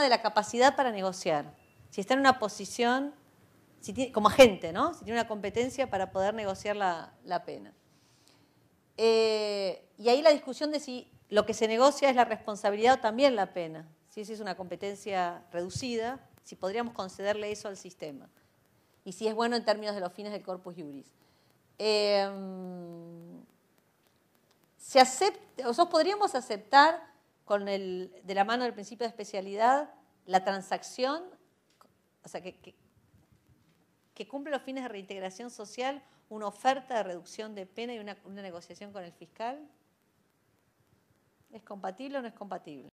de la capacidad para negociar. Si está en una posición, como agente, ¿no? Si tiene una competencia para poder negociar la, pena. Eh, y ahí la discusión de si lo que se negocia es la responsabilidad o también la pena. Si esa es una competencia reducida, si podríamos concederle eso al sistema. Y si es bueno en términos de los fines del corpus juris. Eh, se acepta, nosotros podríamos aceptar con el, de la mano del principio de especialidad la transacción, o sea, que, cumple los fines de reintegración social, una oferta de reducción de pena y una, una negociación con el fiscal. ¿Es compatible o no es compatible?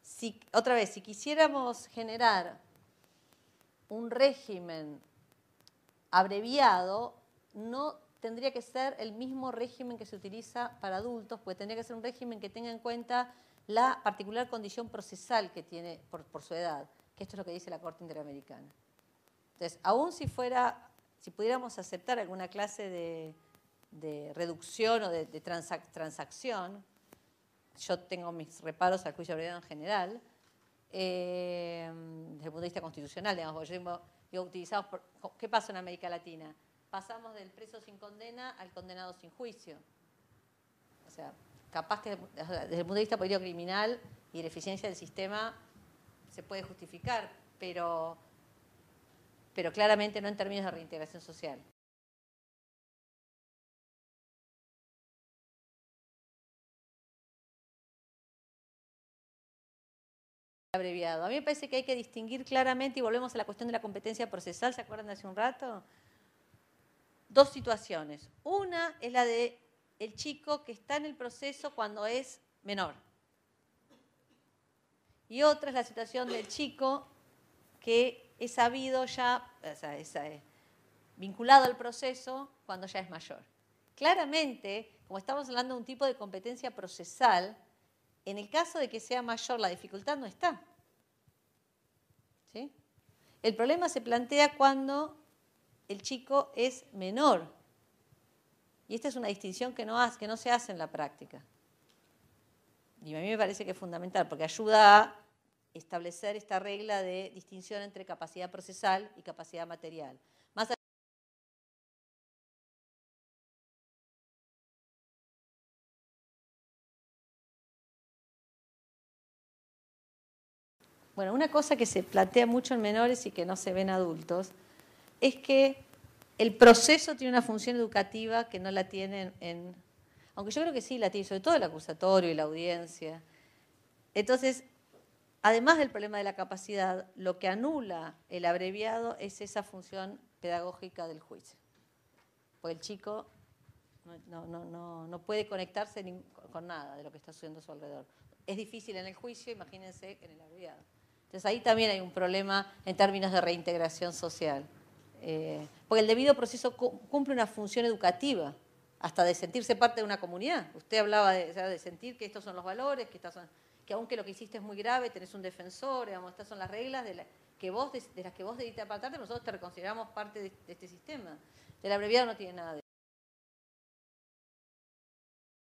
Si, otra vez, si quisiéramos generar un régimen abreviado, no tendría que ser el mismo régimen que se utiliza para adultos, porque tendría que ser un régimen que tenga en cuenta la particular condición procesal que tiene por, su edad, que esto es lo que dice la Corte Interamericana. Entonces, aún si fuera, si pudiéramos aceptar alguna clase de, reducción o de, transacción, yo tengo mis reparos al juicio abreviado en general, eh, desde el punto de vista constitucional, digamos, yo digo, utilizamos ¿qué pasa en América Latina? Pasamos del preso sin condena al condenado sin juicio. O sea, capaz que desde el punto de vista político criminal y la eficiencia del sistema se puede justificar, pero, pero claramente no en términos de reintegración social. Abreviado. A mí me parece que hay que distinguir claramente, y volvemos a la cuestión de la competencia procesal, ¿se acuerdan de hace un rato? Dos situaciones. Una es la de el chico que está en el proceso cuando es menor. Y otra es la situación del chico que es sabido ya, o sea, eh, vinculado al proceso cuando ya es mayor. Claramente, como estamos hablando de un tipo de competencia procesal, en el caso de que sea mayor, la dificultad no está. El problema se plantea cuando el chico es menor. Y esta es una distinción que no se hace en la práctica. Y a mí me parece que es fundamental, porque ayuda a establecer esta regla de distinción entre capacidad procesal y capacidad material. Bueno, una cosa que se plantea mucho en menores y que no se ve en adultos es que el proceso tiene una función educativa que no la tienen en... Aunque yo creo que sí la tiene, sobre todo el acusatorio y la audiencia. Entonces, además del problema de la capacidad, lo que anula el abreviado es esa función pedagógica del juicio. Porque el chico no, puede conectarse con nada de lo que está sucediendo a su alrededor. Es difícil en el juicio, imagínense en el abreviado. Entonces ahí también hay un problema en términos de reintegración social. Eh, porque el debido proceso cumple una función educativa, hasta de sentirse parte de una comunidad. Usted hablaba de, sentir que estos son los valores, que, que aunque lo que hiciste es muy grave, tenés un defensor, digamos, estas son las reglas de, que vos, de, las que vos debiste apartarte, nosotros te consideramos parte de, de este sistema. El abreviado no tiene nada de